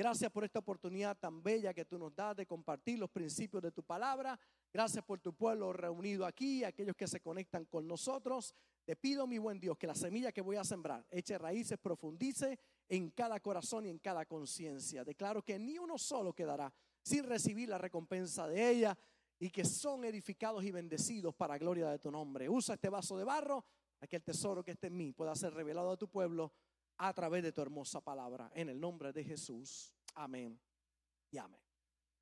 Gracias por esta oportunidad tan bella que tú nos das de compartir los principios de tu palabra. Gracias por tu pueblo reunido aquí, aquellos que se conectan con nosotros. Te pido, mi buen Dios, que la semilla que voy a sembrar eche raíces, profundice en cada corazón y en cada conciencia. Declaro que ni uno solo quedará sin recibir la recompensa de ella y que son edificados y bendecidos para gloria de tu nombre. Usa este vaso de barro para que el tesoro que esté en mí pueda ser revelado a tu pueblo a través de tu hermosa palabra. En el nombre de Jesús. Amén y amén.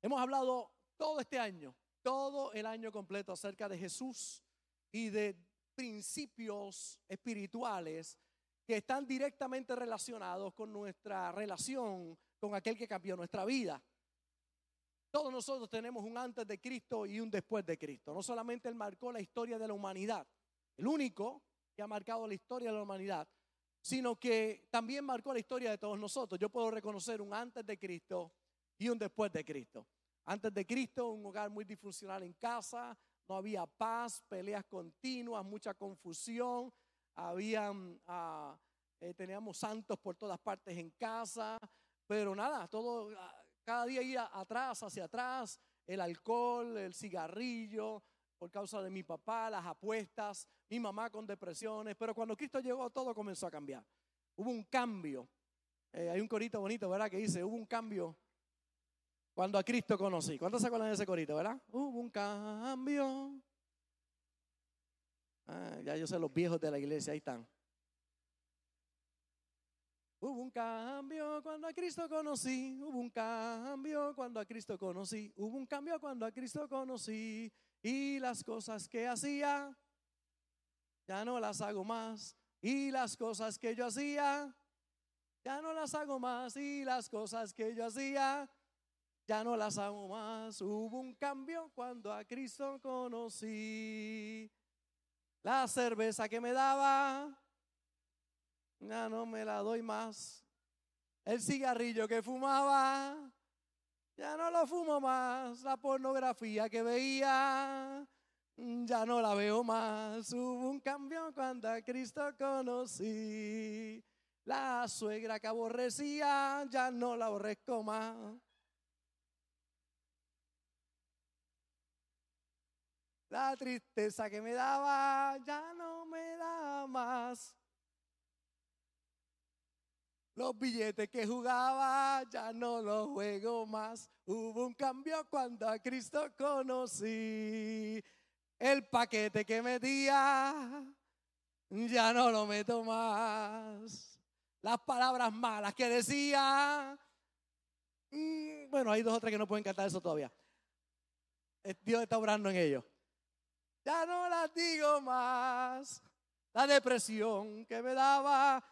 Hemos hablado todo este año todo el año completo acerca de Jesús y de principios espirituales que están directamente relacionados con nuestra relación con aquel que cambió nuestra vida. Todos nosotros tenemos un antes de Cristo y un después de Cristo. No solamente Él marcó la historia de la humanidad, el único que ha marcado la historia de la humanidad, sino que también marcó la historia de todos nosotros. Yo puedo reconocer un antes de Cristo y un después de Cristo. Antes de Cristo, un hogar muy disfuncional en casa, no había paz, peleas continuas, mucha confusión, habían, ah, eh, teníamos santos por todas partes en casa, pero nada, todo, ah, cada día iba atrás, hacia atrás, el alcohol, el cigarrillo, por causa de mi papá, las apuestas, mi mamá con depresiones, pero cuando Cristo llegó todo comenzó a cambiar. Hubo un cambio. Eh, hay un corito bonito, ¿verdad? Que dice, hubo un cambio cuando a Cristo conocí. ¿Cuántos se acuerdan de ese corito, verdad? Hubo un cambio. Ah, ya yo sé los viejos de la iglesia, ahí están. Hubo un cambio cuando a Cristo conocí, hubo un cambio cuando a Cristo conocí, hubo un cambio cuando a Cristo conocí y las cosas que hacía ya no las hago más y las cosas que yo hacía ya no las hago más y las cosas que yo hacía ya no las amo más. Hubo un cambio cuando a Cristo conocí. La cerveza que me daba, ya no me la doy más. El cigarrillo que fumaba, ya no lo fumo más. La pornografía que veía, ya no la veo más. Hubo un cambio cuando a Cristo conocí. La suegra que aborrecía, ya no la aborrezco más. La tristeza que me daba ya no me da más. Los billetes que jugaba ya no los juego más. Hubo un cambio cuando a Cristo conocí. El paquete que metía ya no lo meto más. Las palabras malas que decía. Mm, bueno, hay dos o tres que no pueden cantar eso todavía. Eh, Dios está obrando en ellos ya no las digo más. La depresión que me daba,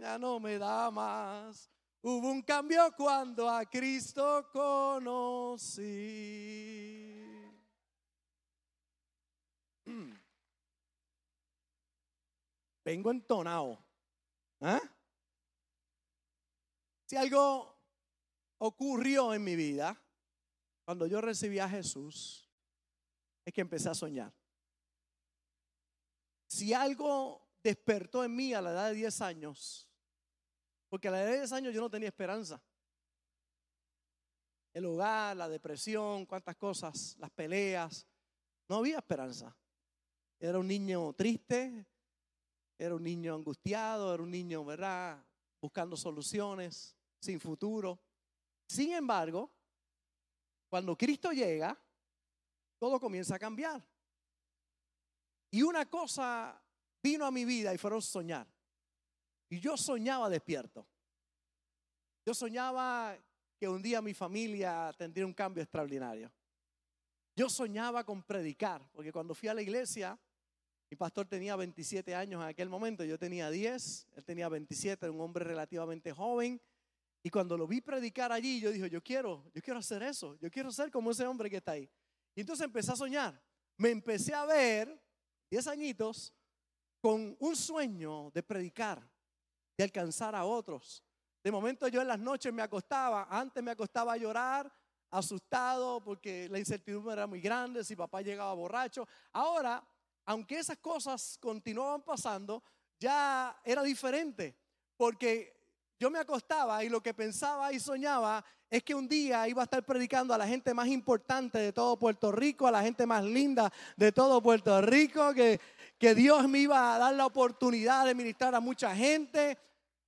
ya no me da más. Hubo un cambio cuando a Cristo conocí. Vengo entonado. ¿Ah? Si algo ocurrió en mi vida cuando yo recibí a Jesús, es que empecé a soñar. Si algo despertó en mí a la edad de 10 años, porque a la edad de 10 años yo no tenía esperanza. El hogar, la depresión, cuántas cosas, las peleas, no había esperanza. Era un niño triste, era un niño angustiado, era un niño, ¿verdad? Buscando soluciones, sin futuro. Sin embargo, cuando Cristo llega, todo comienza a cambiar. Y una cosa vino a mi vida y fueron soñar. Y yo soñaba despierto. Yo soñaba que un día mi familia tendría un cambio extraordinario. Yo soñaba con predicar, porque cuando fui a la iglesia, mi pastor tenía 27 años en aquel momento, yo tenía 10, él tenía 27, era un hombre relativamente joven. Y cuando lo vi predicar allí, yo dije, yo quiero, yo quiero hacer eso, yo quiero ser como ese hombre que está ahí. Y entonces empecé a soñar. Me empecé a ver, 10 añitos, con un sueño de predicar, de alcanzar a otros. De momento yo en las noches me acostaba, antes me acostaba a llorar, asustado porque la incertidumbre era muy grande, si papá llegaba borracho. Ahora, aunque esas cosas continuaban pasando, ya era diferente, porque yo me acostaba y lo que pensaba y soñaba es que un día iba a estar predicando a la gente más importante de todo Puerto Rico, a la gente más linda de todo Puerto Rico, que, que Dios me iba a dar la oportunidad de ministrar a mucha gente.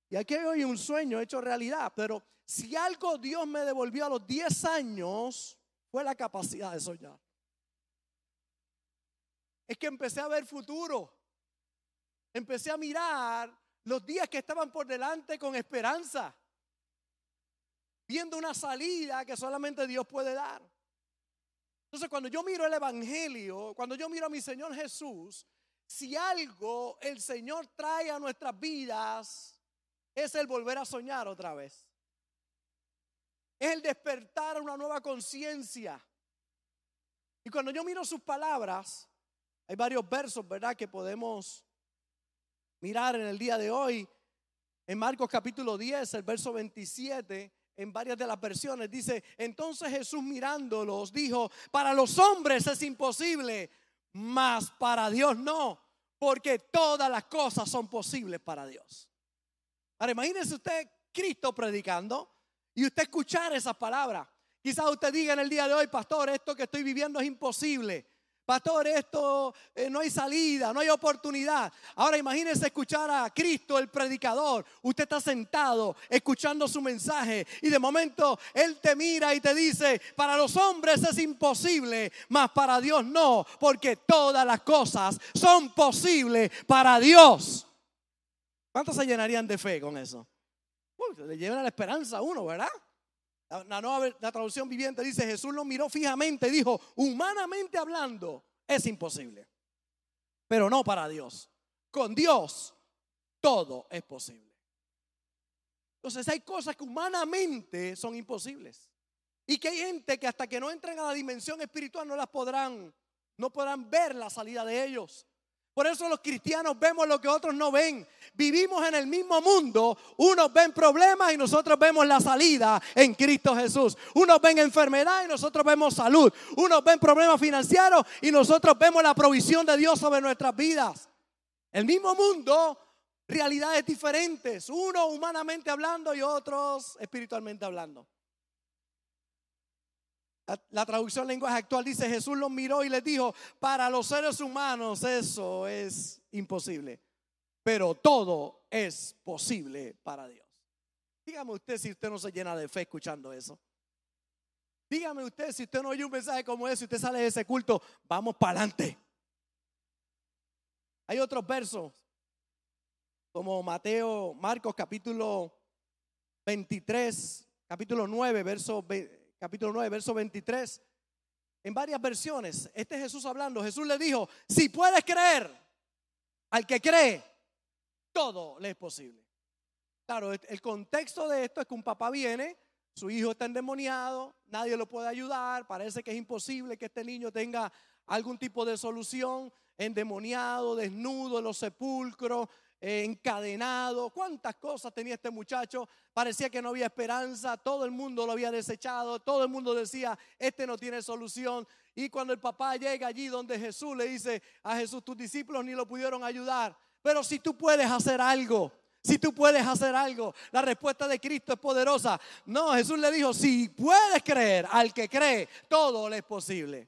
Y aquí hoy un sueño hecho realidad, pero si algo Dios me devolvió a los 10 años, fue la capacidad de soñar. Es que empecé a ver futuro. Empecé a mirar los días que estaban por delante con esperanza. Viendo una salida que solamente Dios puede dar. Entonces cuando yo miro el Evangelio, cuando yo miro a mi Señor Jesús, si algo el Señor trae a nuestras vidas, es el volver a soñar otra vez es el despertar una nueva conciencia. Y cuando yo miro sus palabras, hay varios versos, ¿verdad?, que podemos mirar en el día de hoy. En Marcos capítulo 10, el verso 27, en varias de las versiones, dice, entonces Jesús mirándolos dijo, para los hombres es imposible, mas para Dios no, porque todas las cosas son posibles para Dios. Ahora imagínese usted Cristo predicando y usted escuchar esas palabras. Quizás usted diga en el día de hoy, pastor, esto que estoy viviendo es imposible. Pastor, esto eh, no hay salida, no hay oportunidad. Ahora imagínese escuchar a Cristo, el predicador. Usted está sentado escuchando su mensaje y de momento Él te mira y te dice, para los hombres es imposible, mas para Dios no, porque todas las cosas son posibles para Dios. ¿Cuántos se llenarían de fe con eso? le lleva la esperanza a uno, ¿verdad? La, traducción viviente dice, Jesús lo miró fijamente y dijo, humanamente hablando, es imposible. Pero no para Dios. Con Dios todo es posible. Entonces hay cosas que humanamente son imposibles. Y que hay gente que hasta que no entren a la dimensión espiritual no las podrán, no podrán ver la salida de ellos. Por eso los cristianos vemos lo que otros no ven. Vivimos en el mismo mundo. Unos ven problemas y nosotros vemos la salida en Cristo Jesús. Unos ven enfermedad y nosotros vemos salud. Unos ven problemas financieros y nosotros vemos la provisión de Dios sobre nuestras vidas. El mismo mundo, realidades diferentes. Unos humanamente hablando y otros espiritualmente hablando. La, traducción lenguaje actual dice, Jesús los miró y les dijo, para los seres humanos eso es imposible, pero todo es posible para Dios. Dígame usted si usted no se llena de fe escuchando eso. Dígame usted si usted no oye un mensaje como ese usted sale de ese culto, vamos para adelante. Hay otros versos, como Mateo, Marcos capítulo 23, capítulo 9, verso 20 capítulo 9, verso 23, en varias versiones, este Jesús hablando, Jesús le dijo, si puedes creer, al que cree, todo le es posible. Claro, el contexto de esto es que un papá viene, su hijo está endemoniado, nadie lo puede ayudar, parece que es imposible que este niño tenga algún tipo de solución, endemoniado, desnudo en los sepulcros, encadenado, cuántas cosas tenía este muchacho, parecía que no había esperanza, todo el mundo lo había desechado, todo el mundo decía, este no tiene solución. Y cuando el papá llega allí donde Jesús le dice a Jesús, tus discípulos ni lo pudieron ayudar, pero si tú puedes hacer algo, si tú puedes hacer algo, la respuesta de Cristo es poderosa. No, Jesús le dijo, si puedes creer, al que cree, todo le es posible.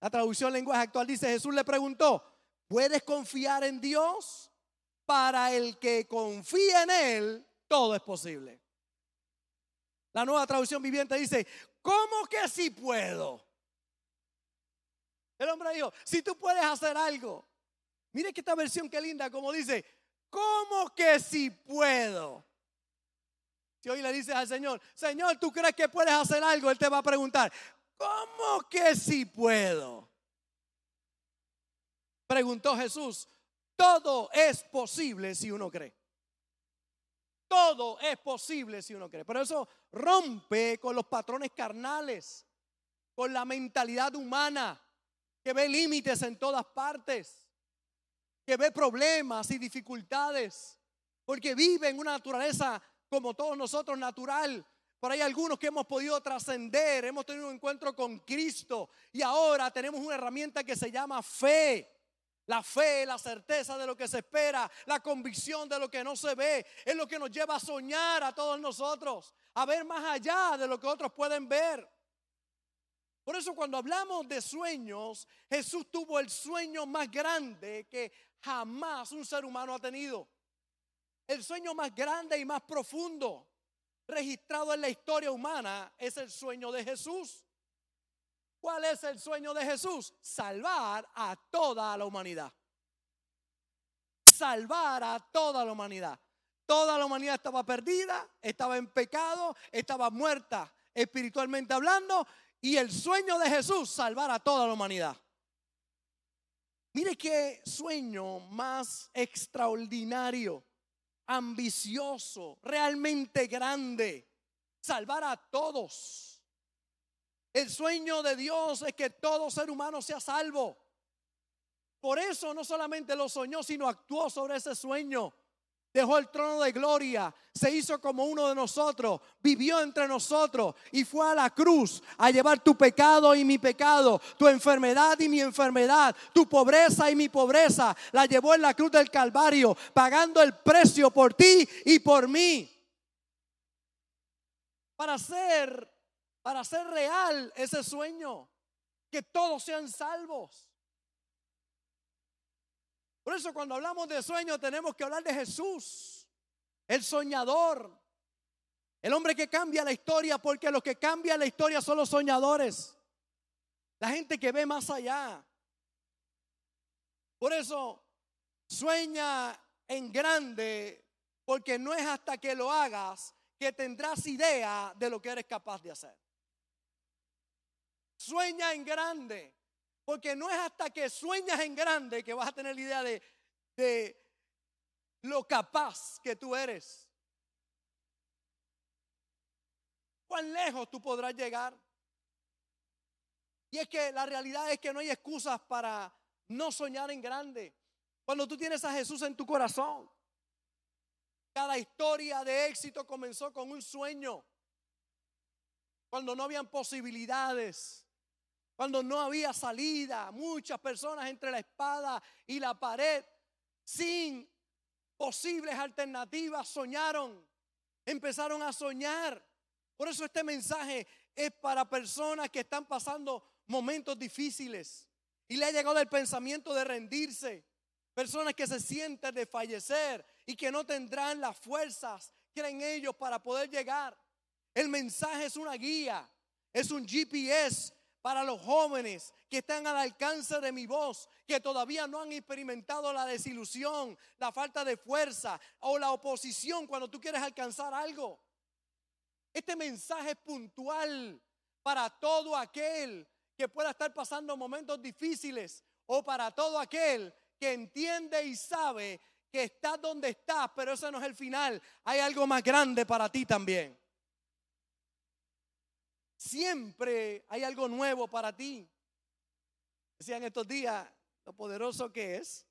La traducción lenguaje actual dice, Jesús le preguntó, ¿puedes confiar en Dios? Para el que confía en Él, todo es posible. La nueva traducción viviente dice, ¿cómo que si puedo? El hombre dijo, si tú puedes hacer algo, Mire que esta versión qué linda, como dice, ¿cómo que si puedo? Si hoy le dices al Señor, Señor, ¿tú crees que puedes hacer algo? Él te va a preguntar, ¿cómo que si puedo? Preguntó Jesús, todo es posible si uno cree. Todo es posible si uno cree. Pero eso rompe con los patrones carnales, con la mentalidad humana que ve límites en todas partes, que ve problemas y dificultades, porque vive en una naturaleza como todos nosotros natural. Pero hay algunos que hemos podido trascender, hemos tenido un encuentro con Cristo y ahora tenemos una herramienta que se llama fe. La fe, la certeza de lo que se espera, la convicción de lo que no se ve, es lo que nos lleva a soñar a todos nosotros, a ver más allá de lo que otros pueden ver. Por eso cuando hablamos de sueños, Jesús tuvo el sueño más grande que jamás un ser humano ha tenido. El sueño más grande y más profundo registrado en la historia humana es el sueño de Jesús. ¿Cuál es el sueño de Jesús? Salvar a toda la humanidad. Salvar a toda la humanidad. Toda la humanidad estaba perdida, estaba en pecado, estaba muerta espiritualmente hablando. Y el sueño de Jesús, salvar a toda la humanidad. Mire qué sueño más extraordinario, ambicioso, realmente grande. Salvar a todos. El sueño de Dios es que todo ser humano sea salvo. Por eso no solamente lo soñó, sino actuó sobre ese sueño. Dejó el trono de gloria, se hizo como uno de nosotros, vivió entre nosotros y fue a la cruz a llevar tu pecado y mi pecado, tu enfermedad y mi enfermedad, tu pobreza y mi pobreza. La llevó en la cruz del Calvario, pagando el precio por ti y por mí. Para ser para hacer real ese sueño, que todos sean salvos. Por eso cuando hablamos de sueño tenemos que hablar de Jesús, el soñador, el hombre que cambia la historia, porque los que cambian la historia son los soñadores, la gente que ve más allá. Por eso sueña en grande, porque no es hasta que lo hagas que tendrás idea de lo que eres capaz de hacer. Sueña en grande. Porque no es hasta que sueñas en grande que vas a tener la idea de, de lo capaz que tú eres. ¿Cuán lejos tú podrás llegar? Y es que la realidad es que no hay excusas para no soñar en grande. Cuando tú tienes a Jesús en tu corazón, cada historia de éxito comenzó con un sueño. Cuando no habían posibilidades, cuando no había salida, muchas personas entre la espada y la pared, sin posibles alternativas, soñaron, empezaron a soñar. Por eso este mensaje es para personas que están pasando momentos difíciles y le ha llegado el pensamiento de rendirse. Personas que se sienten de fallecer y que no tendrán las fuerzas, creen ellos, para poder llegar. El mensaje es una guía, es un GPS para los jóvenes que están al alcance de mi voz, que todavía no han experimentado la desilusión, la falta de fuerza o la oposición cuando tú quieres alcanzar algo. Este mensaje es puntual para todo aquel que pueda estar pasando momentos difíciles o para todo aquel que entiende y sabe que estás donde estás, pero ese no es el final. Hay algo más grande para ti también. Siempre hay algo nuevo para ti. Decían estos días lo poderoso que es.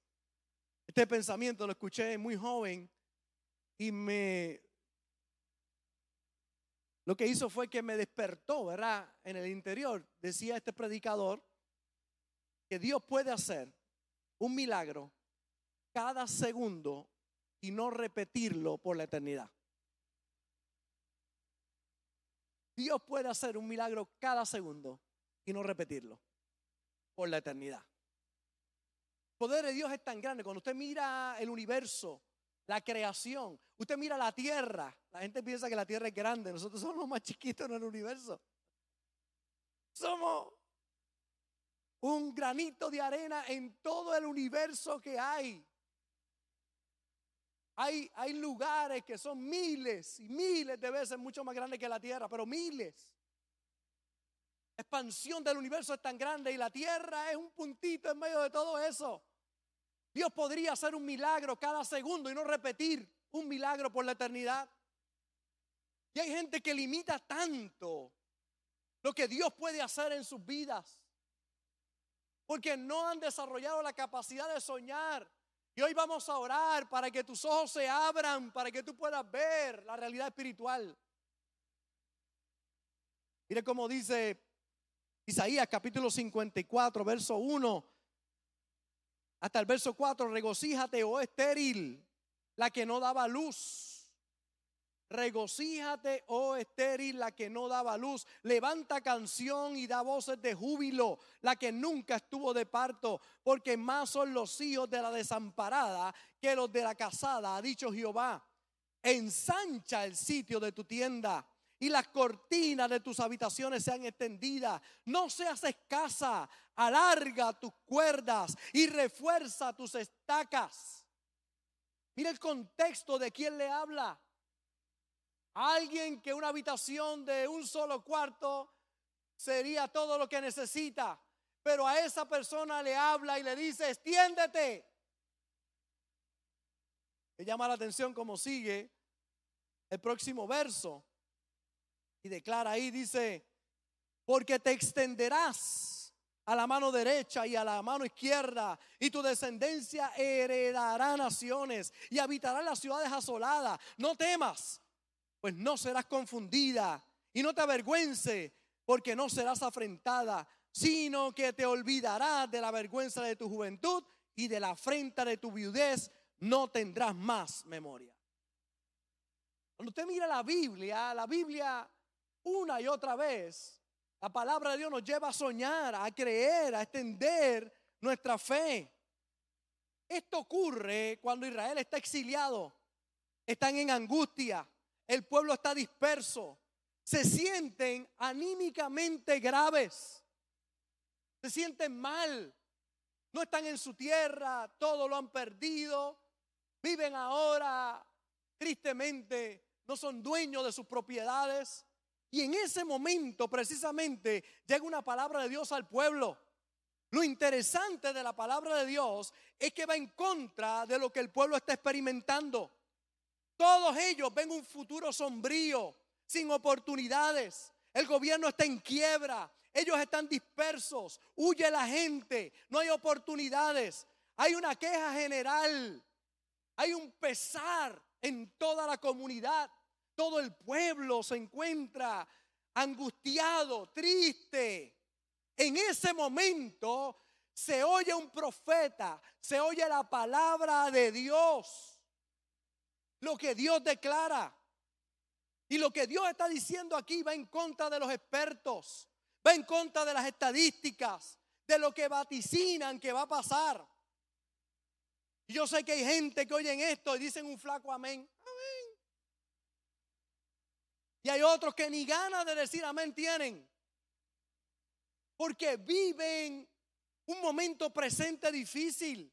Este pensamiento lo escuché muy joven y me... Lo que hizo fue que me despertó, ¿verdad? En el interior, decía este predicador, que Dios puede hacer un milagro cada segundo y no repetirlo por la eternidad. Dios puede hacer un milagro cada segundo y no repetirlo por la eternidad. El poder de Dios es tan grande. Cuando usted mira el universo, la creación, usted mira la tierra, la gente piensa que la tierra es grande, nosotros somos los más chiquitos en el universo. Somos un granito de arena en todo el universo que hay. Hay, hay lugares que son miles y miles de veces mucho más grandes que la Tierra, pero miles. La expansión del universo es tan grande y la Tierra es un puntito en medio de todo eso. Dios podría hacer un milagro cada segundo y no repetir un milagro por la eternidad. Y hay gente que limita tanto lo que Dios puede hacer en sus vidas. Porque no han desarrollado la capacidad de soñar y hoy vamos a orar para que tus ojos se abran, para que tú puedas ver la realidad espiritual. Mire cómo dice Isaías capítulo 54, verso 1 hasta el verso 4, regocíjate, oh estéril, la que no daba luz Regocíjate, oh estéril, la que no daba luz. Levanta canción y da voces de júbilo, la que nunca estuvo de parto, porque más son los hijos de la desamparada que los de la casada, ha dicho Jehová. Ensancha el sitio de tu tienda y las cortinas de tus habitaciones sean extendidas. No seas escasa, alarga tus cuerdas y refuerza tus estacas. Mira el contexto de quién le habla. Alguien que una habitación de un solo cuarto sería todo lo que necesita. Pero a esa persona le habla y le dice, extiéndete. Me llama la atención como sigue el próximo verso. Y declara ahí, dice, porque te extenderás a la mano derecha y a la mano izquierda, y tu descendencia heredará naciones y habitará las ciudades asoladas. No temas, pues no serás confundida y no te avergüence, porque no serás afrentada, sino que te olvidarás de la vergüenza de tu juventud y de la afrenta de tu viudez, no tendrás más memoria. Cuando usted mira la Biblia, la Biblia una y otra vez, la palabra de Dios nos lleva a soñar, a creer, a extender nuestra fe. Esto ocurre cuando Israel está exiliado, están en angustia, el pueblo está disperso, se sienten anímicamente graves, se sienten mal, no están en su tierra, todo lo han perdido, viven ahora tristemente, no son dueños de sus propiedades. Y en ese momento precisamente llega una palabra de Dios al pueblo. Lo interesante de la palabra de Dios es que va en contra de lo que el pueblo está experimentando. Todos ellos ven un futuro sombrío, sin oportunidades. El gobierno está en quiebra. Ellos están dispersos. Huye la gente. No hay oportunidades. Hay una queja general. Hay un pesar en toda la comunidad. Todo el pueblo se encuentra angustiado, triste. En ese momento se oye un profeta, se oye la palabra de Dios lo que Dios declara. Y lo que Dios está diciendo aquí va en contra de los expertos, va en contra de las estadísticas, de lo que vaticinan que va a pasar. Y yo sé que hay gente que oyen esto y dicen un flaco amén. Amén. Y hay otros que ni ganas de decir amén tienen. Porque viven un momento presente difícil.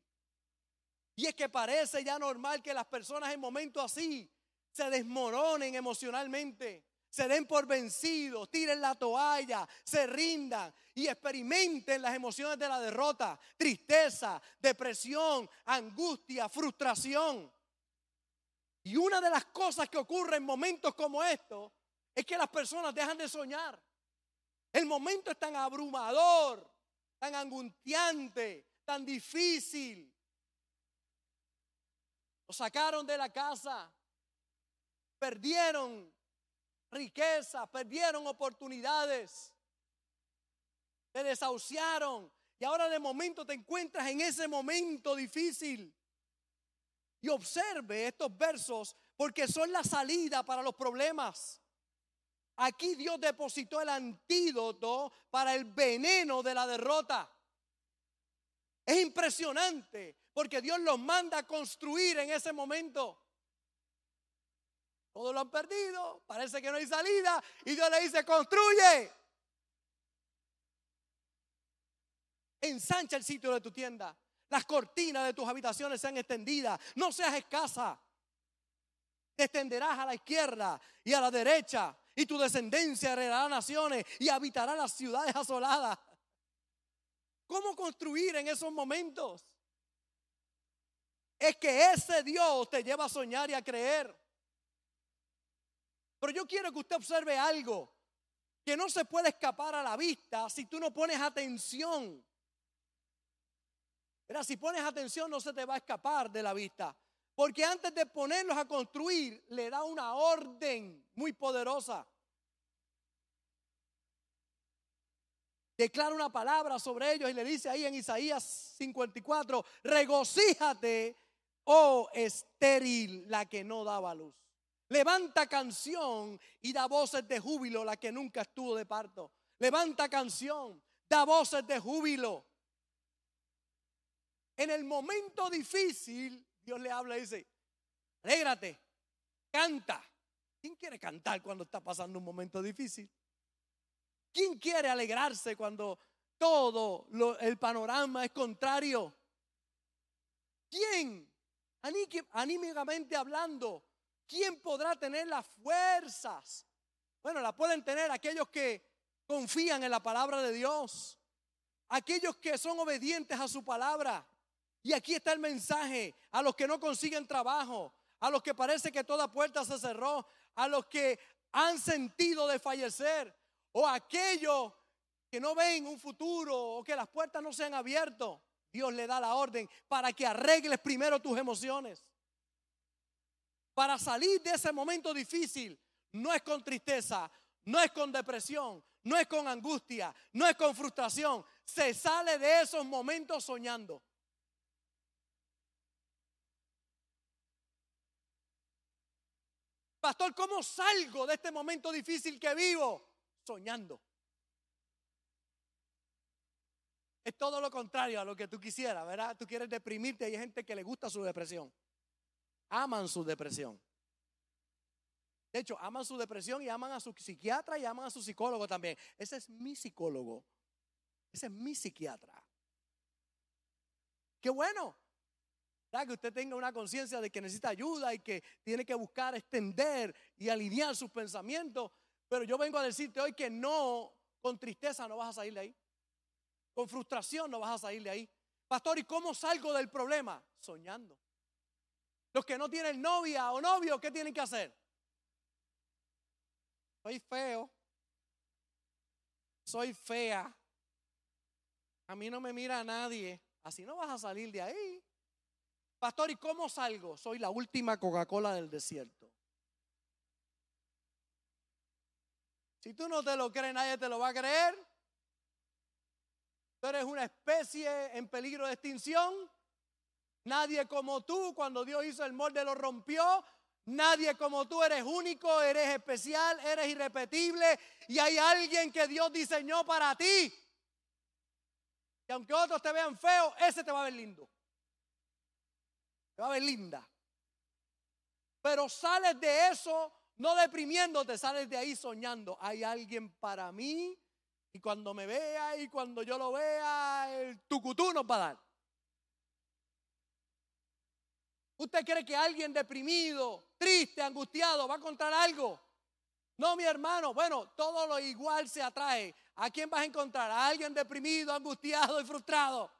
Y es que parece ya normal que las personas en momentos así se desmoronen emocionalmente, se den por vencidos, tiren la toalla, se rindan y experimenten las emociones de la derrota, tristeza, depresión, angustia, frustración. Y una de las cosas que ocurre en momentos como estos es que las personas dejan de soñar. El momento es tan abrumador, tan angustiante, tan difícil, lo sacaron de la casa. Perdieron riqueza, perdieron oportunidades. Te desahuciaron. Y ahora de momento te encuentras en ese momento difícil. Y observe estos versos porque son la salida para los problemas. Aquí Dios depositó el antídoto para el veneno de la derrota. Es impresionante porque Dios los manda a construir en ese momento. Todos lo han perdido, parece que no hay salida y Dios le dice, construye. Ensancha el sitio de tu tienda. Las cortinas de tus habitaciones sean extendidas. No seas escasa. Te extenderás a la izquierda y a la derecha. Y tu descendencia heredará naciones y habitará las ciudades asoladas. ¿Cómo construir en esos momentos? Es que ese Dios te lleva a soñar y a creer. Pero yo quiero que usted observe algo que no se puede escapar a la vista si tú no pones atención. Mira, si pones atención no se te va a escapar de la vista. Porque antes de ponerlos a construir, le da una orden muy poderosa. Declara una palabra sobre ellos y le dice ahí en Isaías 54, regocíjate, oh estéril, la que no daba luz. Levanta canción y da voces de júbilo, la que nunca estuvo de parto. Levanta canción, da voces de júbilo. En el momento difícil, Dios le habla y dice, alégrate, canta. ¿Quién quiere cantar cuando está pasando un momento difícil? ¿Quién quiere alegrarse cuando todo el panorama es contrario? ¿Quién? Anímicamente hablando, ¿quién podrá tener las fuerzas? Bueno, la pueden tener aquellos que confían en la palabra de Dios, aquellos que son obedientes a su palabra, y aquí está el mensaje a los que no consiguen trabajo, a los que parece que toda puerta se cerró, a los que han sentido de fallecer o aquellos que no ven un futuro o que las puertas no se han abierto. Dios le da la orden para que arregles primero tus emociones. Para salir de ese momento difícil, no es con tristeza, no es con depresión, no es con angustia, no es con frustración. Se sale de esos momentos soñando. Pastor, ¿cómo salgo de este momento difícil que vivo? Soñando. Es todo lo contrario a lo que tú quisieras, ¿verdad? Tú quieres deprimirte y hay gente que le gusta su depresión. Aman su depresión. De hecho, aman su depresión y aman a su psiquiatra y aman a su psicólogo también. Ese es mi psicólogo. Ese es mi psiquiatra. Qué bueno que usted tenga una conciencia de que necesita ayuda y que tiene que buscar extender y alinear sus pensamientos. Pero yo vengo a decirte hoy que no, con tristeza no vas a salir de ahí. Con frustración no vas a salir de ahí. Pastor, ¿y cómo salgo del problema? Soñando. Los que no tienen novia o novio, ¿qué tienen que hacer? Soy feo. Soy fea. A mí no me mira nadie. Así no vas a salir de ahí. Pastor, ¿y cómo salgo? Soy la última Coca-Cola del desierto. Si tú no te lo crees, nadie te lo va a creer. Tú eres una especie en peligro de extinción. Nadie como tú, cuando Dios hizo el molde, lo rompió. Nadie como tú, eres único, eres especial, eres irrepetible. Y hay alguien que Dios diseñó para ti. Y aunque otros te vean feo, ese te va a ver lindo va a ver linda. Pero sales de eso no deprimiéndote, sales de ahí soñando. Hay alguien para mí y cuando me vea y cuando yo lo vea, el tucutú nos va a dar. ¿Usted cree que alguien deprimido, triste, angustiado va a encontrar algo? No, mi hermano. Bueno, todo lo igual se atrae. ¿A quién vas a encontrar? A alguien deprimido, angustiado y frustrado.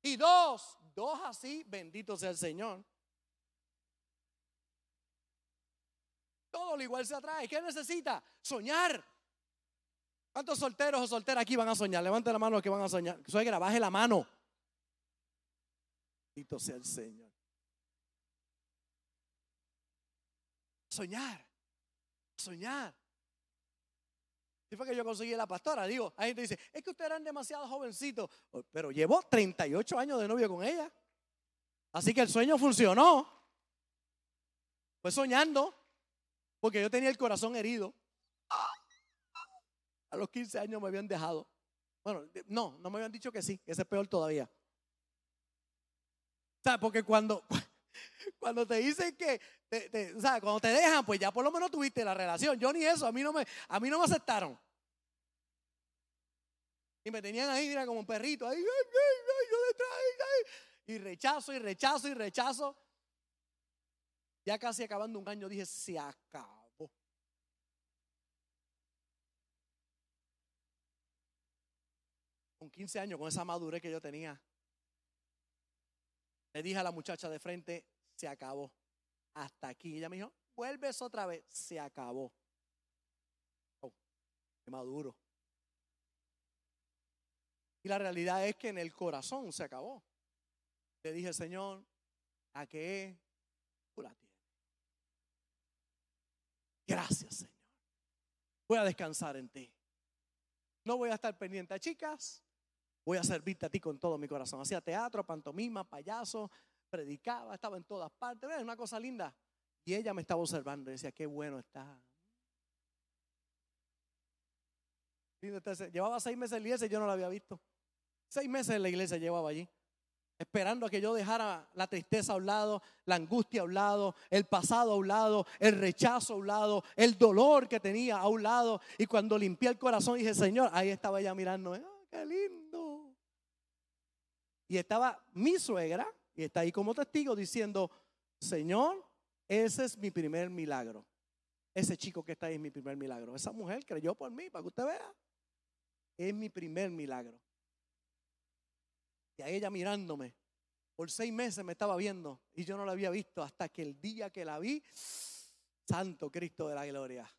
Y dos, dos así, bendito sea el Señor. Todo lo igual se atrae. ¿Qué necesita? Soñar. ¿Cuántos solteros o solteras aquí van a soñar? Levante la mano los que van a soñar. Suegra, baje la mano. Bendito sea el Señor. Soñar. Soñar. Y fue que yo conseguí la pastora. Digo, hay gente dice, es que ustedes eran demasiado jovencitos. Pero llevo 38 años de novio con ella. Así que el sueño funcionó. Fue soñando. Porque yo tenía el corazón herido. A los 15 años me habían dejado. Bueno, no, no me habían dicho que sí, ese es peor todavía. Sea, porque cuando, cuando te dicen que, o sea, cuando te dejan, pues ya por lo menos tuviste la relación. Yo ni eso, a mí no me, a mí no me aceptaron. Y me tenían ahí, mira, como un perrito, ahí, yo detrás, y rechazo, y rechazo, y rechazo. Ya casi acabando un año dije, se acabó. Con 15 años, con esa madurez que yo tenía, le dije a la muchacha de frente, se acabó. Hasta aquí. ella me dijo, vuelves otra vez, se acabó. Oh, qué maduro. Y la realidad es que en el corazón se acabó. Le dije, Señor, ¿a qué tú la? Gracias, Señor. Voy a descansar en ti. No voy a estar pendiente a chicas. Voy a servirte a ti con todo mi corazón. Hacía teatro, pantomima, payaso, predicaba, estaba en todas partes. Es una cosa linda. Y ella me estaba observando y decía, qué bueno está. Llevaba seis meses en la iglesia y yo no la había visto. Seis meses en la iglesia llevaba allí. Esperando a que yo dejara la tristeza a un lado, la angustia a un lado, el pasado a un lado, el rechazo a un lado, el dolor que tenía a un lado. Y cuando limpié el corazón dije, Señor, ahí estaba ella mirando, ¡ah, qué lindo! Y estaba mi suegra, y está ahí como testigo diciendo, Señor, ese es mi primer milagro. Ese chico que está ahí es mi primer milagro. Esa mujer creyó por mí, para que usted vea. Es mi primer milagro. Y a ella mirándome, por seis meses me estaba viendo y yo no la había visto hasta que el día que la vi, Santo Cristo de la Gloria.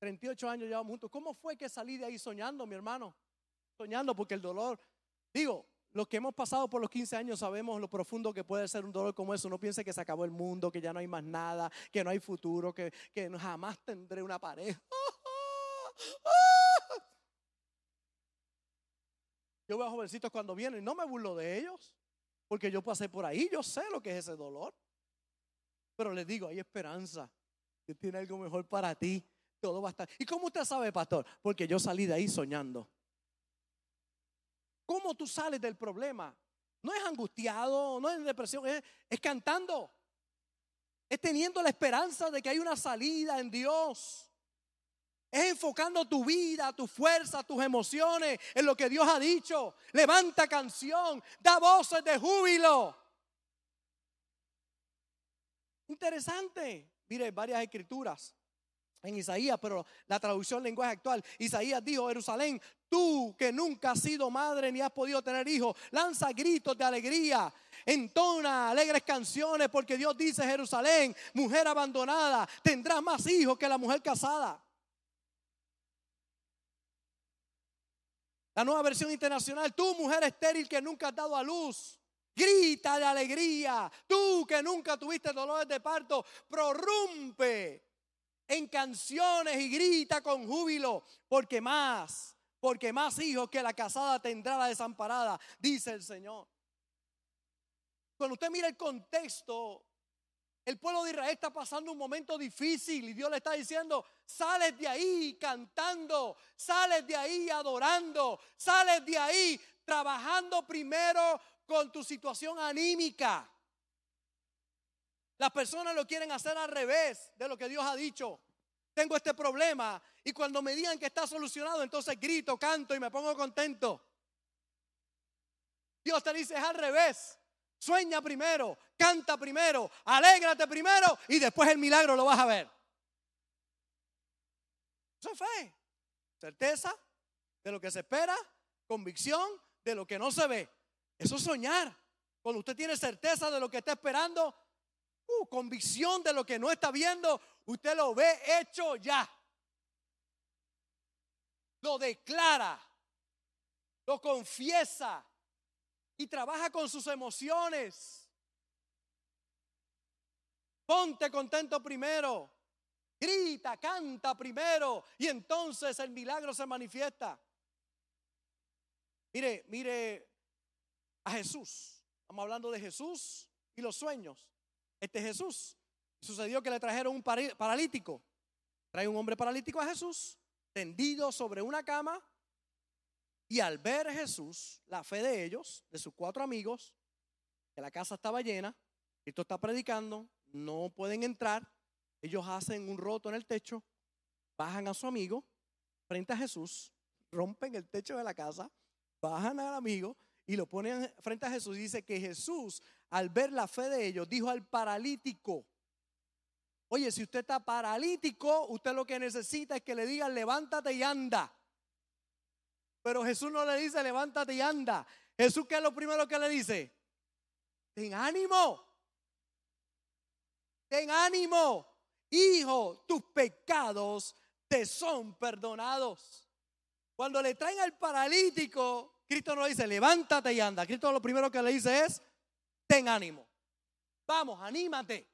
38 años llevamos juntos. ¿Cómo fue que salí de ahí soñando, mi hermano? Soñando porque el dolor, digo, los que hemos pasado por los 15 años sabemos lo profundo que puede ser un dolor como eso. No piense que se acabó el mundo, que ya no hay más nada, que no hay futuro, que, que jamás tendré una pareja. Yo veo a jovencitos cuando vienen y no me burlo de ellos, porque yo pasé por ahí, yo sé lo que es ese dolor. Pero les digo, hay esperanza. Dios tiene algo mejor para ti. Todo va a estar. ¿Y cómo usted sabe, pastor? Porque yo salí de ahí soñando. ¿Cómo tú sales del problema? No es angustiado, no es depresión, es, es cantando. Es teniendo la esperanza de que hay una salida en Dios. Es enfocando tu vida, tu fuerza, tus emociones en lo que Dios ha dicho. Levanta canción, da voces de júbilo. Interesante. Mire, varias escrituras en Isaías, pero la traducción lenguaje actual. Isaías dijo, Jerusalén, tú que nunca has sido madre ni has podido tener hijos, lanza gritos de alegría, entona alegres canciones, porque Dios dice, Jerusalén, mujer abandonada, tendrá más hijos que la mujer casada. La nueva versión internacional, tú mujer estéril que nunca has dado a luz. Grita de alegría. Tú que nunca tuviste dolores de parto, prorrumpe en canciones y grita con júbilo, porque más, porque más hijos que la casada tendrá la desamparada, dice el Señor. Cuando usted mira el contexto el pueblo de Israel está pasando un momento difícil y Dios le está diciendo, sales de ahí cantando, sales de ahí adorando, sales de ahí trabajando primero con tu situación anímica. Las personas lo quieren hacer al revés de lo que Dios ha dicho. Tengo este problema y cuando me digan que está solucionado, entonces grito, canto y me pongo contento. Dios te dice es al revés. Sueña primero, canta primero, alégrate primero y después el milagro lo vas a ver. Eso es fe. Certeza de lo que se espera, convicción de lo que no se ve. Eso es soñar. Cuando usted tiene certeza de lo que está esperando, uh, convicción de lo que no está viendo, usted lo ve hecho ya. Lo declara, lo confiesa, y trabaja con sus emociones. Ponte contento primero. Grita, canta primero y entonces el milagro se manifiesta. Mire, mire a Jesús. Estamos hablando de Jesús y los sueños. Este Jesús. Sucedió que le trajeron un paralítico. Trae un hombre paralítico a Jesús, tendido sobre una cama, y al ver Jesús, la fe de ellos, de sus cuatro amigos, que la casa estaba llena, esto está predicando, no pueden entrar, ellos hacen un roto en el techo, bajan a su amigo frente a Jesús rompen el techo de la casa, bajan al amigo y lo ponen frente a Jesús. Y dice que Jesús, al ver la fe de ellos, dijo al paralítico, oye, si usted está paralítico, usted lo que necesita es que le digan, levántate y anda. Pero Jesús no le dice, levántate y anda. Jesús, ¿qué es lo primero que le dice? Ten ánimo. Ten ánimo. Hijo, tus pecados te son perdonados. Cuando le traen al paralítico, Cristo no le dice, levántate y anda. Cristo lo primero que le dice es, ten ánimo. Vamos, anímate.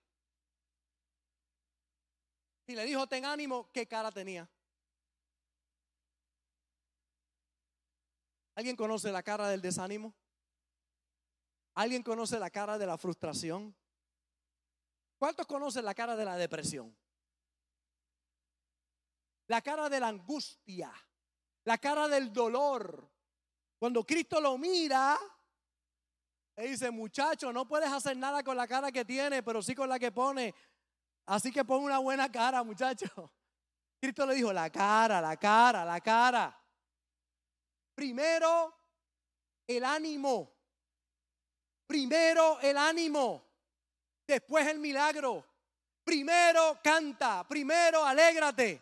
Y le dijo, ten ánimo, ¿qué cara tenía? ¿Alguien conoce la cara del desánimo? ¿Alguien conoce la cara de la frustración? ¿Cuántos conocen la cara de la depresión? La cara de la angustia, la cara del dolor. Cuando Cristo lo mira, le dice, muchacho, no puedes hacer nada con la cara que tiene, pero sí con la que pone. Así que pon una buena cara, muchacho. Cristo le dijo, la cara, la cara, la cara. Primero, el ánimo. Primero, el ánimo. Después, el milagro. Primero, canta. Primero, alégrate.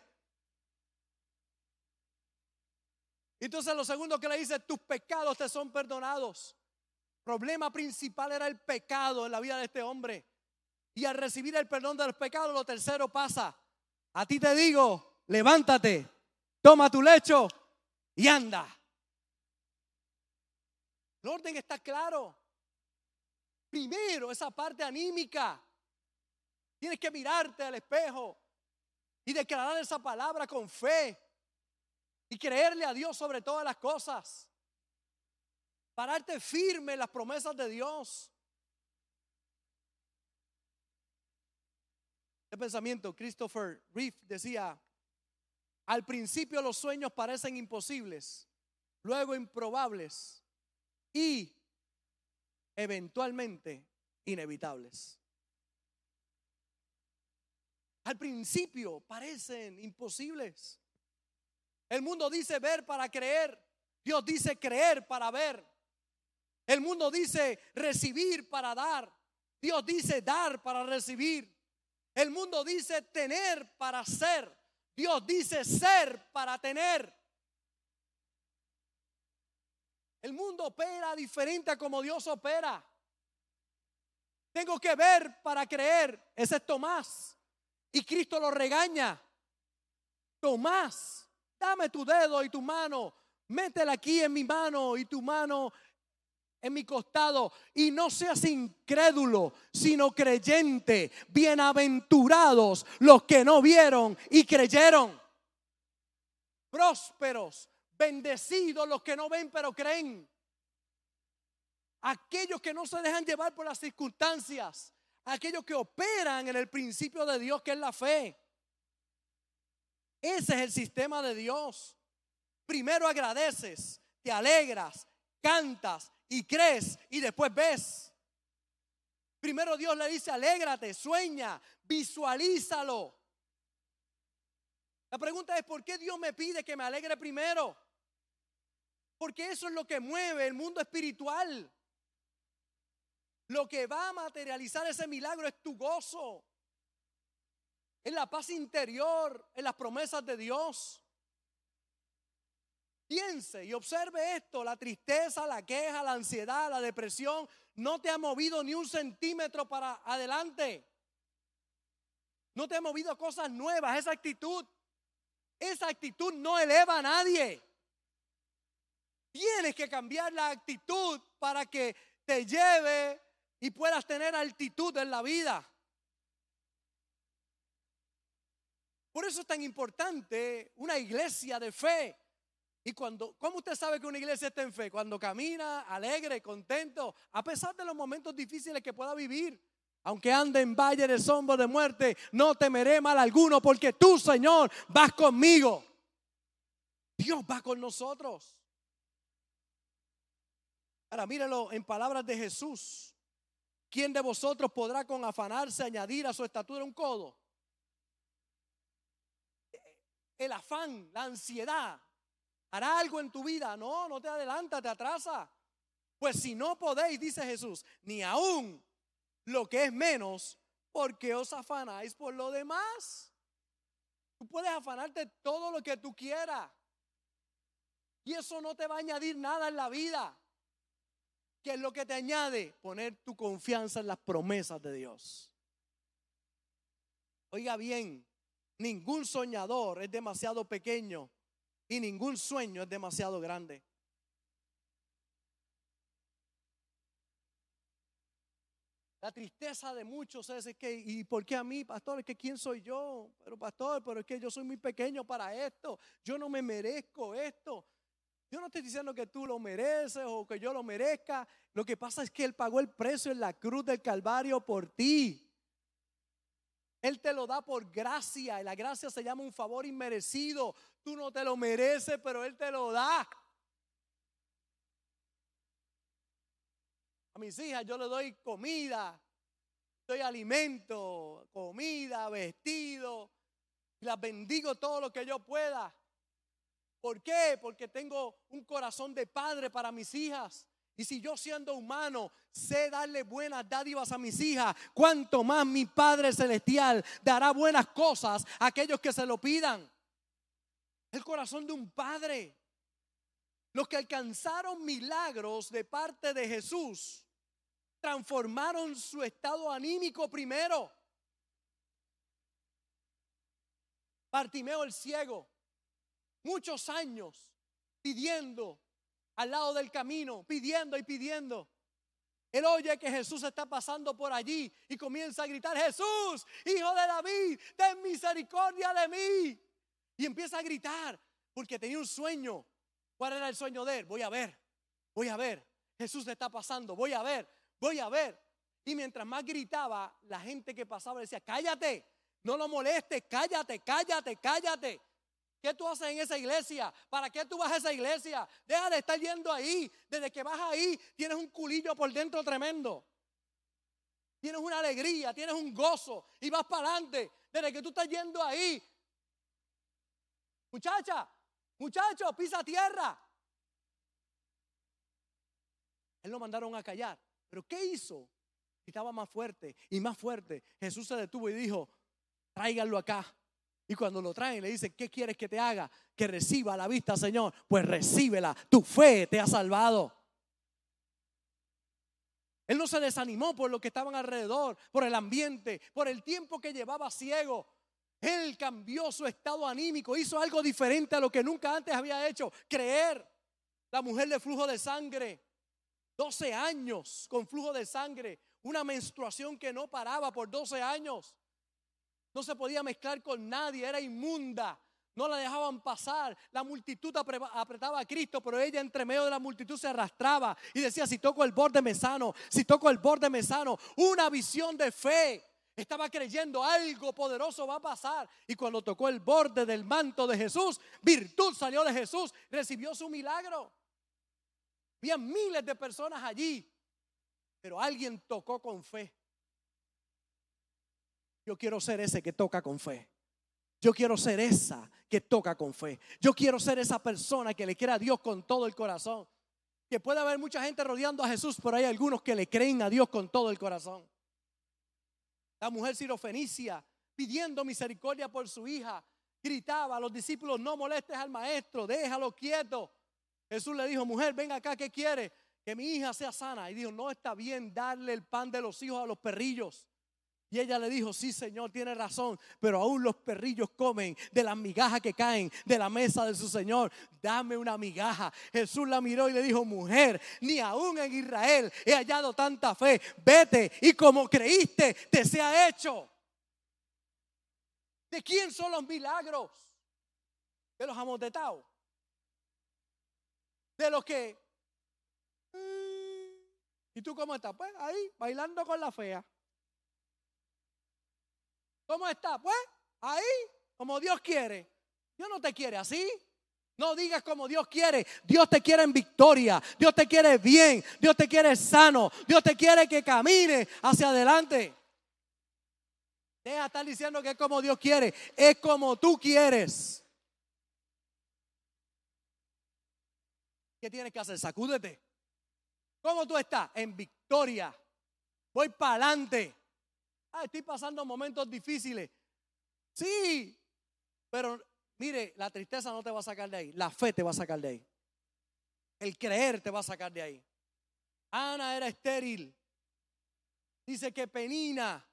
Entonces, lo segundo que le dice, tus pecados te son perdonados. Problema principal era el pecado en la vida de este hombre. Y al recibir el perdón de los pecados, lo tercero pasa. A ti te digo, levántate, toma tu lecho y anda. El orden está claro. Primero, esa parte anímica. Tienes que mirarte al espejo y declarar esa palabra con fe y creerle a Dios sobre todas las cosas. Pararte firme en las promesas de Dios. El pensamiento, Christopher Reeve decía, al principio los sueños parecen imposibles, luego improbables y eventualmente inevitables. Al principio parecen imposibles. El mundo dice ver para creer. Dios dice creer para ver. El mundo dice recibir para dar. Dios dice dar para recibir. El mundo dice tener para ser. Dios dice ser para tener. El mundo opera diferente a como Dios opera. Tengo que ver para creer. Ese es Tomás. Y Cristo lo regaña. Tomás, dame tu dedo y tu mano. Métela aquí en mi mano y tu mano en mi costado. Y no seas incrédulo, sino creyente. Bienaventurados los que no vieron y creyeron. Prósperos Bendecidos los que no ven pero creen. Aquellos que no se dejan llevar por las circunstancias. Aquellos que operan en el principio de Dios que es la fe. Ese es el sistema de Dios. Primero agradeces, te alegras, cantas y crees y después ves. Primero Dios le dice, alégrate, sueña, visualízalo. La pregunta es, ¿por qué Dios me pide que me alegre primero? Porque eso es lo que mueve el mundo espiritual. Lo que va a materializar ese milagro es tu gozo. Es la paz interior, en las promesas de Dios. Piense y observe esto, la tristeza, la queja, la ansiedad, la depresión, no te ha movido ni un centímetro para adelante. No te ha movido cosas nuevas, esa actitud. Esa actitud no eleva a nadie. Tienes que cambiar la actitud para que te lleve y puedas tener altitud en la vida. Por eso es tan importante una iglesia de fe. Y cuando, ¿cómo usted sabe que una iglesia está en fe? Cuando camina alegre, contento, a pesar de los momentos difíciles que pueda vivir. Aunque ande en valle de sombra de muerte, no temeré mal alguno porque tú, Señor, vas conmigo. Dios va con nosotros. Ahora míralo en palabras de Jesús. ¿Quién de vosotros podrá con afanarse añadir a su estatura un codo? El afán, la ansiedad, hará algo en tu vida. No, no te adelanta, te atrasa. Pues si no podéis, dice Jesús, ni aún lo que es menos, porque os afanáis por lo demás. Tú puedes afanarte todo lo que tú quieras. Y eso no te va a añadir nada en la vida. ¿Qué es lo que te añade? Poner tu confianza en las promesas de Dios. Oiga bien, ningún soñador es demasiado pequeño y ningún sueño es demasiado grande. La tristeza de muchos es que, ¿y por qué a mí, pastor? Es que quién soy yo. Pero pastor, pero es que yo soy muy pequeño para esto. Yo no me merezco esto. Yo no estoy diciendo que tú lo mereces o que yo lo merezca. Lo que pasa es que Él pagó el precio en la cruz del Calvario por ti. Él te lo da por gracia y la gracia se llama un favor inmerecido. Tú no te lo mereces, pero Él te lo da. A mis hijas yo le doy comida, doy alimento, comida, vestido. Y las bendigo todo lo que yo pueda. ¿Por qué? Porque tengo un corazón de padre para mis hijas. Y si yo siendo humano sé darle buenas dádivas a mis hijas, cuanto más mi Padre Celestial dará buenas cosas a aquellos que se lo pidan. El corazón de un padre. Los que alcanzaron milagros de parte de Jesús transformaron su estado anímico primero. Bartimeo el ciego, muchos años pidiendo al lado del camino, pidiendo y pidiendo. Él oye que Jesús está pasando por allí y comienza a gritar, Jesús, hijo de David, ten misericordia de mí. Y empieza a gritar porque tenía un sueño. ¿Cuál era el sueño de él? Voy a ver, voy a ver. Jesús está pasando, voy a ver, voy a ver. Y mientras más gritaba, la gente que pasaba decía, cállate, no lo molestes, cállate, cállate, cállate. ¿Qué tú haces en esa iglesia? ¿Para qué tú vas a esa iglesia? Deja de estar yendo ahí. Desde que vas ahí, tienes un culillo por dentro tremendo. Tienes una alegría, tienes un gozo y vas para adelante. Desde que tú estás yendo ahí. Muchacha, muchacho, pisa tierra. Él lo mandaron a callar. Pero ¿qué hizo? Estaba más fuerte y más fuerte. Jesús se detuvo y dijo, tráiganlo acá. Y cuando lo traen, le dicen, ¿qué quieres que te haga? Que reciba la vista, Señor. Pues recíbela. Tu fe te ha salvado. Él no se desanimó por lo que estaban alrededor, por el ambiente, por el tiempo que llevaba ciego. Él cambió su estado anímico, hizo algo diferente a lo que nunca antes había hecho. Creer. La mujer de flujo de sangre, 12 años con flujo de sangre, una menstruación que no paraba por 12 años. No se podía mezclar con nadie, era inmunda. No la dejaban pasar. La multitud apretaba a Cristo, pero ella entre medio de la multitud se arrastraba y decía, si toco el borde me sano, si toco el borde me sano. Una visión de fe. Estaba creyendo algo poderoso va a pasar. Y cuando tocó el borde del manto de Jesús, virtud salió de Jesús, recibió su milagro. Había miles de personas allí, pero alguien tocó con fe. Yo quiero ser ese que toca con fe. Yo quiero ser esa que toca con fe. Yo quiero ser esa persona que le quiera a Dios con todo el corazón. Que puede haber mucha gente rodeando a Jesús, pero hay algunos que le creen a Dios con todo el corazón. La mujer sirofenicia pidiendo misericordia por su hija, gritaba a los discípulos, no molestes al maestro, déjalo quieto. Jesús le dijo, mujer, ven acá, ¿qué quiere? Que mi hija sea sana. Y dijo, no está bien darle el pan de los hijos a los perrillos. Y ella le dijo, sí Señor, tiene razón, pero aún los perrillos comen de las migajas que caen de la mesa de su Señor. Dame una migaja. Jesús la miró y le dijo, mujer, ni aún en Israel he hallado tanta fe. Vete y como creíste, te sea hecho. ¿De quién son los milagros? De los amotetados. De los que... Mm, ¿Y tú cómo estás? Pues ahí, bailando con la fea. ¿Cómo está? Pues ahí, como Dios quiere. Dios no te quiere así. No digas como Dios quiere. Dios te quiere en victoria. Dios te quiere bien. Dios te quiere sano. Dios te quiere que camine hacia adelante. Deja de estar diciendo que es como Dios quiere. Es como tú quieres. ¿Qué tienes que hacer? Sacúdete. ¿Cómo tú estás? En victoria. Voy para adelante. Ah, estoy pasando momentos difíciles. Sí, pero mire, la tristeza no te va a sacar de ahí. La fe te va a sacar de ahí. El creer te va a sacar de ahí. Ana era estéril. Dice que Penina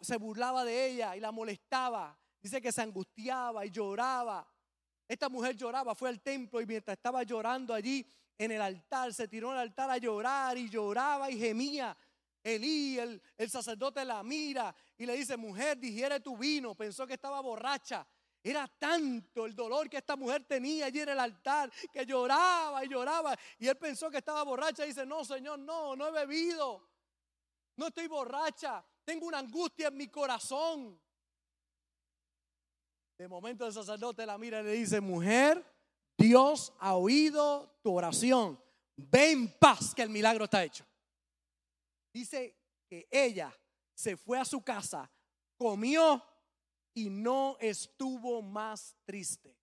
se burlaba de ella y la molestaba. Dice que se angustiaba y lloraba. Esta mujer lloraba, fue al templo y mientras estaba llorando allí en el altar, se tiró al altar a llorar y lloraba y gemía. Elí, el, el sacerdote la mira y le dice, mujer, digiere tu vino. Pensó que estaba borracha. Era tanto el dolor que esta mujer tenía allí en el altar, que lloraba y lloraba. Y él pensó que estaba borracha y dice, no, Señor, no, no he bebido. No estoy borracha. Tengo una angustia en mi corazón. De momento el sacerdote la mira y le dice, mujer, Dios ha oído tu oración. Ve en paz que el milagro está hecho. Dice que ella se fue a su casa, comió y no estuvo más triste.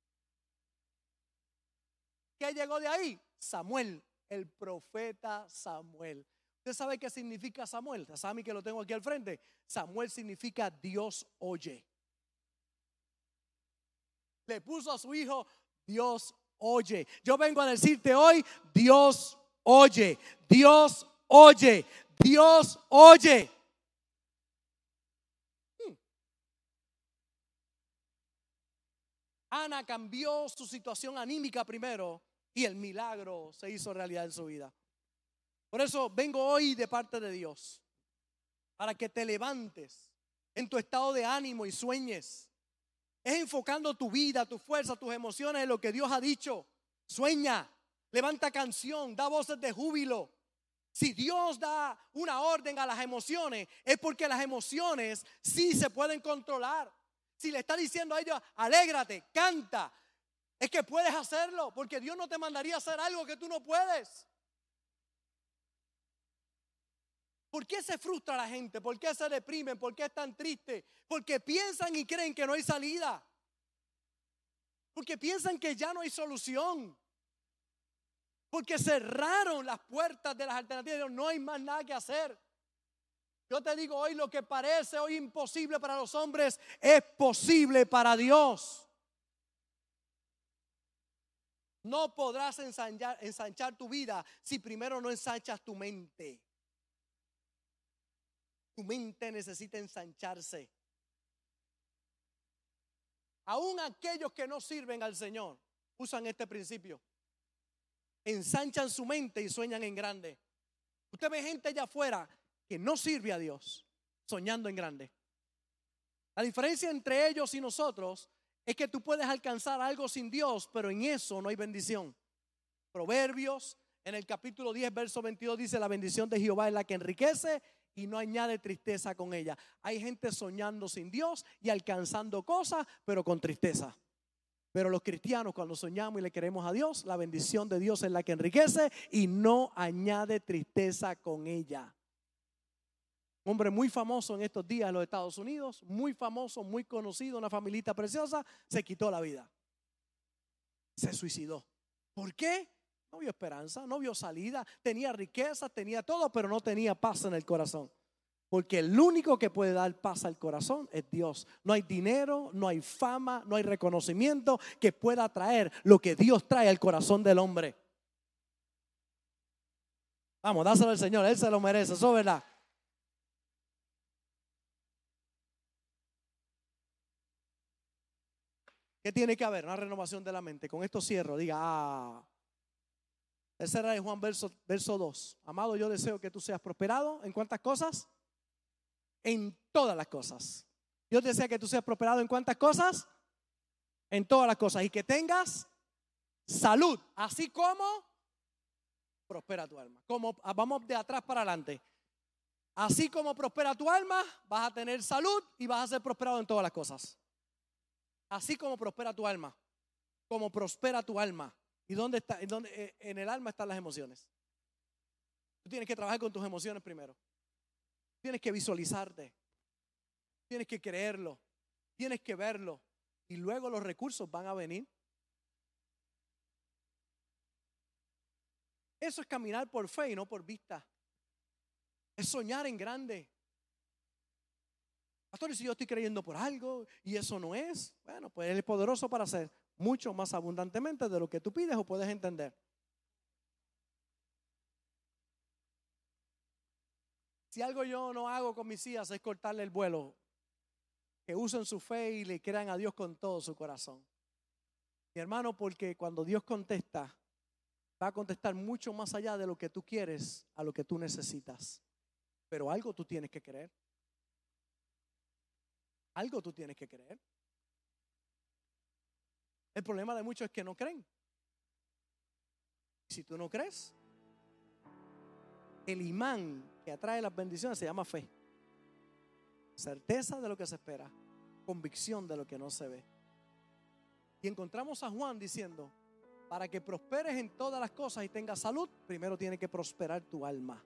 ¿Qué llegó de ahí? Samuel, el profeta Samuel. ¿Usted sabe qué significa Samuel? ¿Sabe que lo tengo aquí al frente? Samuel significa Dios oye. Le puso a su hijo, Dios oye. Yo vengo a decirte hoy, Dios oye, Dios oye, Dios oye. Hmm. Ana cambió su situación anímica primero y el milagro se hizo realidad en su vida. Por eso vengo hoy de parte de Dios, para que te levantes en tu estado de ánimo y sueñes. Es enfocando tu vida, tu fuerza, tus emociones en lo que Dios ha dicho. Sueña, levanta canción, da voces de júbilo. Si Dios da una orden a las emociones, es porque las emociones sí se pueden controlar. Si le está diciendo a ellos, alégrate, canta, es que puedes hacerlo, porque Dios no te mandaría hacer algo que tú no puedes. ¿Por qué se frustra la gente? ¿Por qué se deprimen? ¿Por qué están tristes? Porque piensan y creen que no hay salida. Porque piensan que ya no hay solución. Porque cerraron las puertas de las alternativas. No hay más nada que hacer. Yo te digo hoy lo que parece hoy imposible para los hombres es posible para Dios. No podrás ensanchar, ensanchar, tu vida si primero no ensanchas tu mente. Tu mente necesita ensancharse. Aún aquellos que no sirven al Señor usan este principio ensanchan su mente y sueñan en grande. Usted ve gente allá afuera que no sirve a Dios, soñando en grande. La diferencia entre ellos y nosotros es que tú puedes alcanzar algo sin Dios, pero en eso no hay bendición. Proverbios, en el capítulo 10, verso 22, dice, la bendición de Jehová es la que enriquece y no añade tristeza con ella. Hay gente soñando sin Dios y alcanzando cosas, pero con tristeza. Pero los cristianos cuando soñamos y le queremos a Dios, la bendición de Dios es la que enriquece y no añade tristeza con ella. Un hombre muy famoso en estos días en los Estados Unidos, muy famoso, muy conocido, una familita preciosa, se quitó la vida. Se suicidó. ¿Por qué? No vio esperanza, no vio salida, tenía riqueza, tenía todo, pero no tenía paz en el corazón. Porque el único que puede dar paz al corazón es Dios. No hay dinero, no hay fama, no hay reconocimiento que pueda traer lo que Dios trae al corazón del hombre. Vamos, dáselo al Señor, Él se lo merece, eso es verdad. ¿Qué tiene que haber? Una renovación de la mente. Con esto cierro, diga, ah. Tercera de Juan, verso, verso 2. Amado, yo deseo que tú seas prosperado. ¿En cuántas cosas? En todas las cosas. Dios desea que tú seas prosperado en cuántas cosas? En todas las cosas. Y que tengas salud, así como prospera tu alma. Como ah, vamos de atrás para adelante. Así como prospera tu alma, vas a tener salud y vas a ser prosperado en todas las cosas. Así como prospera tu alma, como prospera tu alma. ¿Y dónde está? En, dónde, eh, en el alma están las emociones. Tú tienes que trabajar con tus emociones primero. Tienes que visualizarte. Tienes que creerlo. Tienes que verlo. Y luego los recursos van a venir. Eso es caminar por fe y no por vista. Es soñar en grande. Pastor, si yo estoy creyendo por algo y eso no es, bueno, pues Él es poderoso para hacer mucho más abundantemente de lo que tú pides o puedes entender. Si algo yo no hago con mis hijas es cortarle el vuelo, que usen su fe y le crean a Dios con todo su corazón. Mi hermano, porque cuando Dios contesta, va a contestar mucho más allá de lo que tú quieres a lo que tú necesitas. Pero algo tú tienes que creer. Algo tú tienes que creer. El problema de muchos es que no creen. Si tú no crees, el imán que atrae las bendiciones se llama fe. Certeza de lo que se espera, convicción de lo que no se ve. Y encontramos a Juan diciendo, para que prosperes en todas las cosas y tengas salud, primero tiene que prosperar tu alma.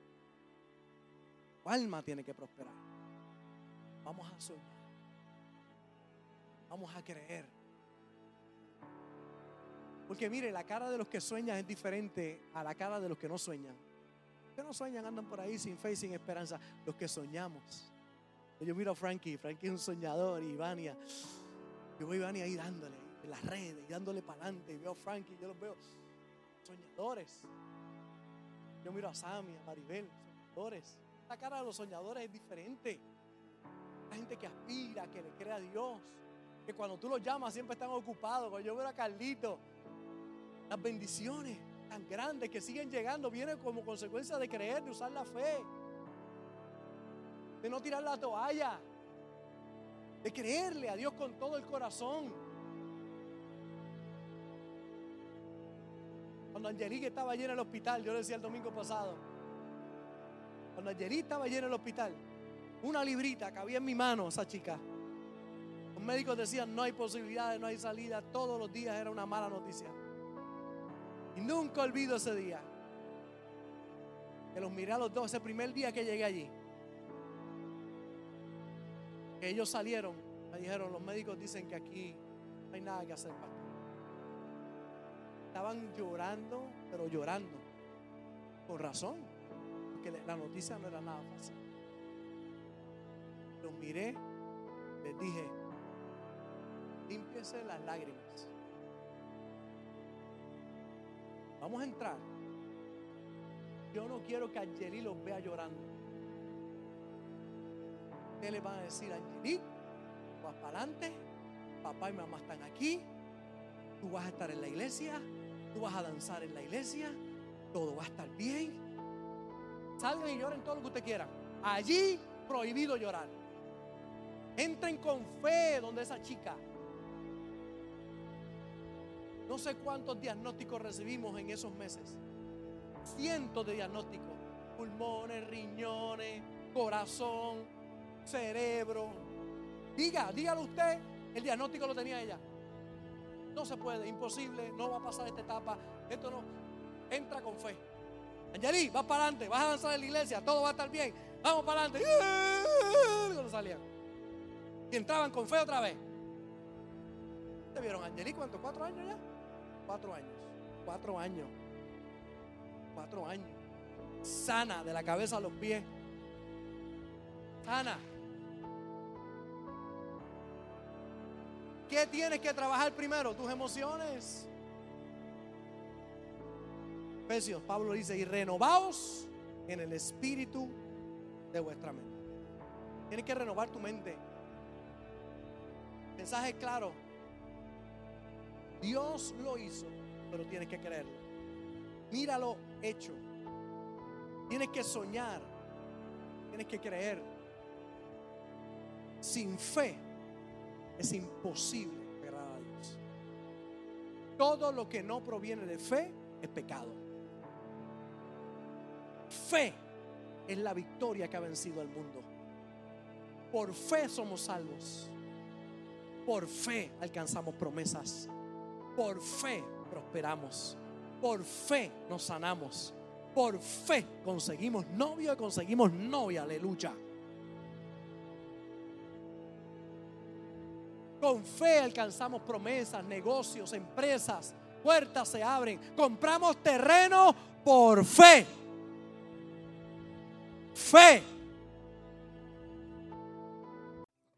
Tu alma tiene que prosperar. Vamos a soñar. Vamos a creer. Porque mire, la cara de los que sueñan es diferente a la cara de los que no sueñan. Que no sueñan andan por ahí sin fe y sin esperanza. Los que soñamos. Yo miro a Frankie, Frankie es un soñador y Ivania. Yo voy a Ivania ahí dándole en las redes, y dándole para adelante. Y veo a Frankie, yo los veo soñadores. Yo miro a Sammy, a Maribel, soñadores. La cara de los soñadores es diferente. La gente que aspira, que le cree a Dios. Que cuando tú los llamas siempre están ocupados. Cuando yo veo a Carlito, las bendiciones tan grandes que siguen llegando vienen como consecuencia de creer, de usar la fe, de no tirar la toalla, de creerle a Dios con todo el corazón. Cuando Angelique estaba allí en el hospital, yo le decía el domingo pasado, cuando Angelique estaba allí en el hospital, una librita que había en mi mano, esa chica. Los médicos decían, no hay posibilidades, no hay salida, todos los días era una mala noticia. Y nunca olvido ese día. Que los miré a los dos, ese primer día que llegué allí. Que ellos salieron, me dijeron, los médicos dicen que aquí no hay nada que hacer, pastor. Estaban llorando, pero llorando. Con razón. Porque la noticia no era nada fácil. Los miré, les dije, límpiese las lágrimas. Vamos a entrar. Yo no quiero que Angeli los vea llorando. Ustedes le van a decir Angeli, vas para adelante, papá y mamá están aquí, tú vas a estar en la iglesia, tú vas a danzar en la iglesia, todo va a estar bien. Salgan y lloren todo lo que ustedes quieran. Allí prohibido llorar. Entren con fe donde esa chica. No sé cuántos diagnósticos recibimos en esos meses. Cientos de diagnósticos. Pulmones, riñones, corazón, cerebro. Diga, dígalo usted. El diagnóstico lo tenía ella. No se puede, imposible, no va a pasar esta etapa. Esto no. Entra con fe. Angeli, vas para adelante, vas a avanzar en la iglesia, todo va a estar bien. Vamos para adelante. Cuando salían. Y entraban con fe otra vez. ¿Te vieron, Angeli? ¿Cuánto? ¿Cuatro años ya? Cuatro años. Cuatro años. Cuatro años. Sana de la cabeza a los pies. Sana. ¿Qué tienes que trabajar primero? Tus emociones. Efesios, Pablo dice, y renovaos en el espíritu de vuestra mente. Tienes que renovar tu mente. Mensaje claro. Dios lo hizo, pero tienes que creerlo. Míralo hecho. Tienes que soñar. Tienes que creer. Sin fe es imposible agradar a Dios. Todo lo que no proviene de fe es pecado. Fe es la victoria que ha vencido al mundo. Por fe somos salvos. Por fe alcanzamos promesas. Por fe prosperamos. Por fe nos sanamos. Por fe conseguimos novio y conseguimos novia. Aleluya. Con fe alcanzamos promesas, negocios, empresas, puertas se abren. Compramos terreno por fe. Fe.